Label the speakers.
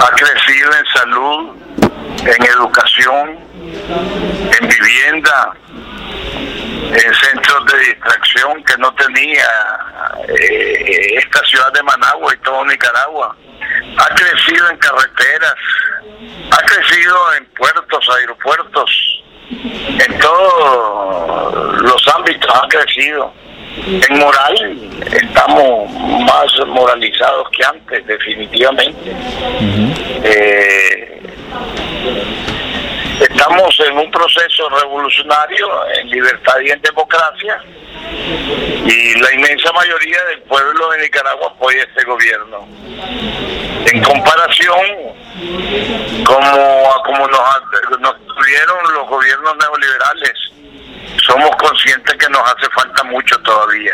Speaker 1: ha crecido en salud, en educación, en vivienda, en centros de distracción que no tenía eh, esta ciudad de Managua y todo Nicaragua. Ha crecido en carreteras, ha crecido en puertos, aeropuertos, en todos los ámbitos ha crecido. En moral estamos más moralizados que antes, definitivamente. Eh, estamos en un proceso revolucionario en libertad y en democracia y la inmensa mayoría del pueblo de Nicaragua apoya este gobierno. En comparación como, como nos, nos tuvieron los gobiernos neoliberales, somos conscientes que nos hace falta mucho todavía.